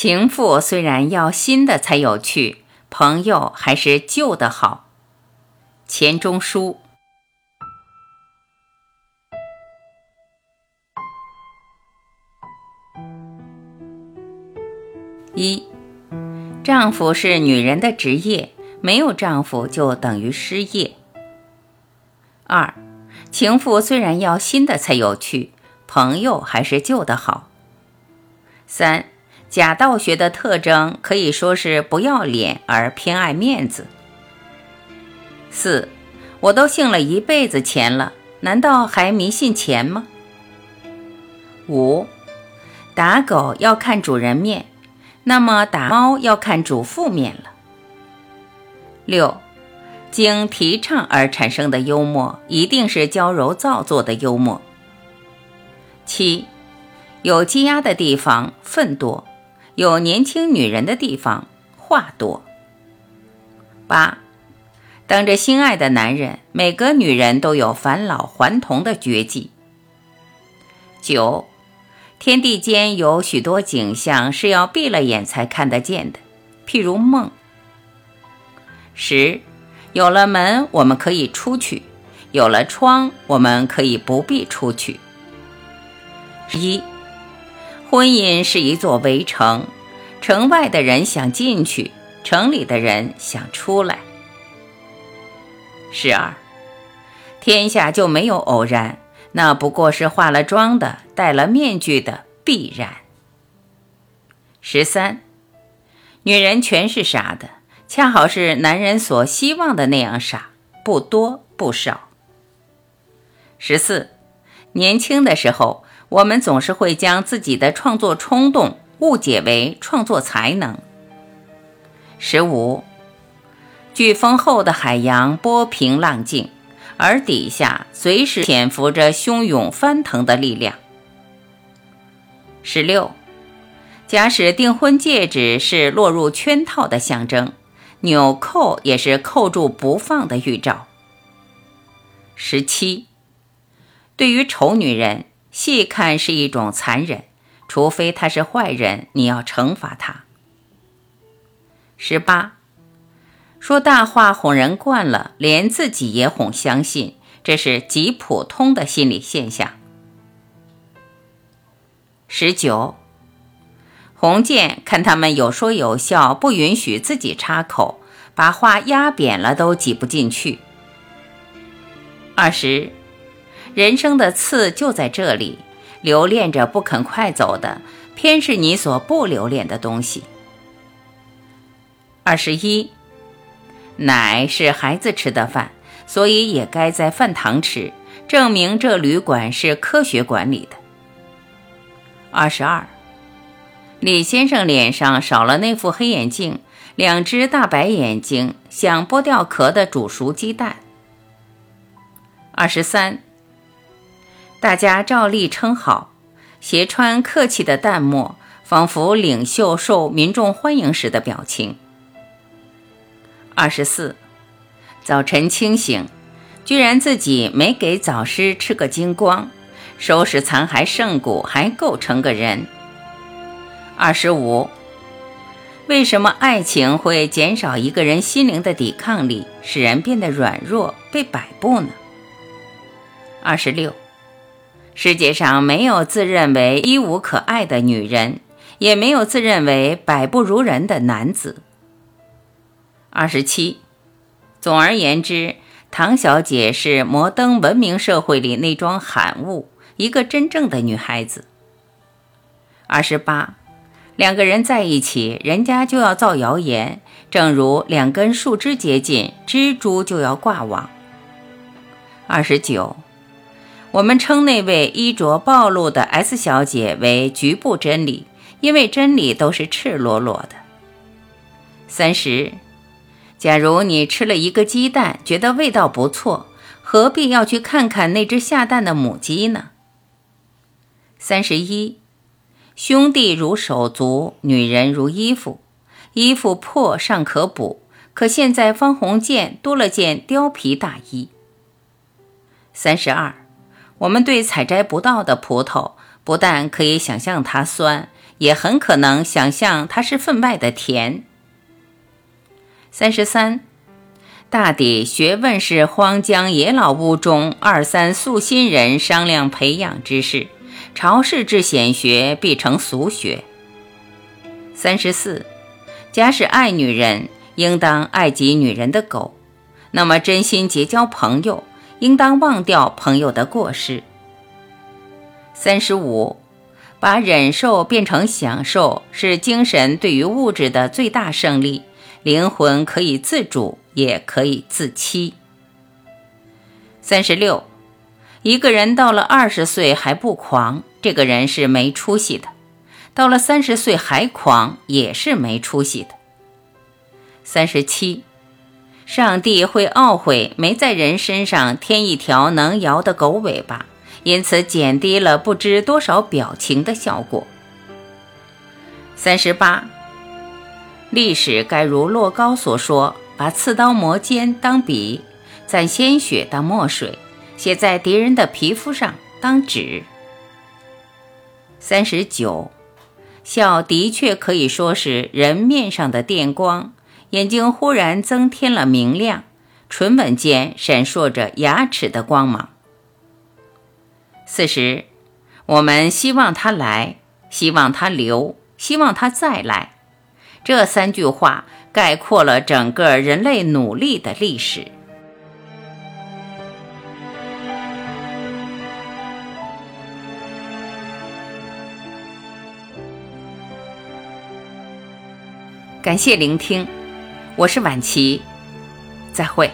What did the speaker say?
情妇虽然要新的才有趣，朋友还是旧的好。钱钟书。一，丈夫是女人的职业，没有丈夫就等于失业。二，情妇虽然要新的才有趣，朋友还是旧的好。三，假道学的特征可以说是不要脸而偏爱面子。四，我都信了一辈子钱了，难道还迷信钱吗？五，打狗要看主人面。那么打猫要看主妇面了。六，经提倡而产生的幽默，一定是娇柔造作的幽默。七，有积压的地方粪多，有年轻女人的地方话多。八，等着心爱的男人，每个女人都有返老还童的绝技。九。天地间有许多景象是要闭了眼才看得见的，譬如梦。十，有了门我们可以出去，有了窗我们可以不必出去。十一，婚姻是一座围城，城外的人想进去，城里的人想出来。十二，天下就没有偶然。那不过是化了妆的、戴了面具的必然。十三，女人全是傻的，恰好是男人所希望的那样傻，不多不少。十四，年轻的时候，我们总是会将自己的创作冲动误解为创作才能。十五，飓风后的海洋波平浪静。而底下随时潜伏着汹涌翻腾的力量。十六，假使订婚戒指是落入圈套的象征，纽扣也是扣住不放的预兆。十七，对于丑女人，细看是一种残忍，除非他是坏人，你要惩罚他。十八。说大话哄人惯了，连自己也哄相信，这是极普通的心理现象。十九，红剑看他们有说有笑，不允许自己插口，把话压扁了都挤不进去。二十，人生的刺就在这里，留恋着不肯快走的，偏是你所不留恋的东西。二十一。奶是孩子吃的饭，所以也该在饭堂吃，证明这旅馆是科学管理的。二十二，李先生脸上少了那副黑眼镜，两只大白眼睛像剥掉壳的煮熟鸡蛋。二十三，大家照例称好，斜川客气的淡漠，仿佛领袖受民众欢迎时的表情。二十四，早晨清醒，居然自己没给早师吃个精光，收拾残骸剩骨还构成个人。二十五，为什么爱情会减少一个人心灵的抵抗力，使人变得软弱被摆布呢？二十六，世界上没有自认为一无可爱的女人，也没有自认为百不如人的男子。二十七，总而言之，唐小姐是摩登文明社会里那桩罕物，一个真正的女孩子。二十八，两个人在一起，人家就要造谣言，正如两根树枝接近，蜘蛛就要挂网。二十九，我们称那位衣着暴露的 S 小姐为局部真理，因为真理都是赤裸裸的。三十。假如你吃了一个鸡蛋，觉得味道不错，何必要去看看那只下蛋的母鸡呢？三十一，兄弟如手足，女人如衣服，衣服破尚可补，可现在方鸿渐多了件貂皮大衣。三十二，我们对采摘不到的葡萄，不但可以想象它酸，也很可能想象它是分外的甜。三十三，大抵学问是荒江野老屋中二三素心人商量培养之事，朝世之显学必成俗学。三十四，假使爱女人，应当爱及女人的狗，那么真心结交朋友，应当忘掉朋友的过失。三十五，把忍受变成享受，是精神对于物质的最大胜利。灵魂可以自主，也可以自欺。三十六，一个人到了二十岁还不狂，这个人是没出息的；到了三十岁还狂，也是没出息的。三十七，上帝会懊悔没在人身上添一条能摇的狗尾巴，因此减低了不知多少表情的效果。三十八。历史该如洛高所说，把刺刀磨尖当笔，蘸鲜血当墨水，写在敌人的皮肤上当纸。三十九，笑的确可以说是人面上的电光，眼睛忽然增添了明亮，唇吻间闪烁着牙齿的光芒。四十，我们希望他来，希望他留，希望他再来。这三句话概括了整个人类努力的历史。感谢聆听，我是晚琪，再会。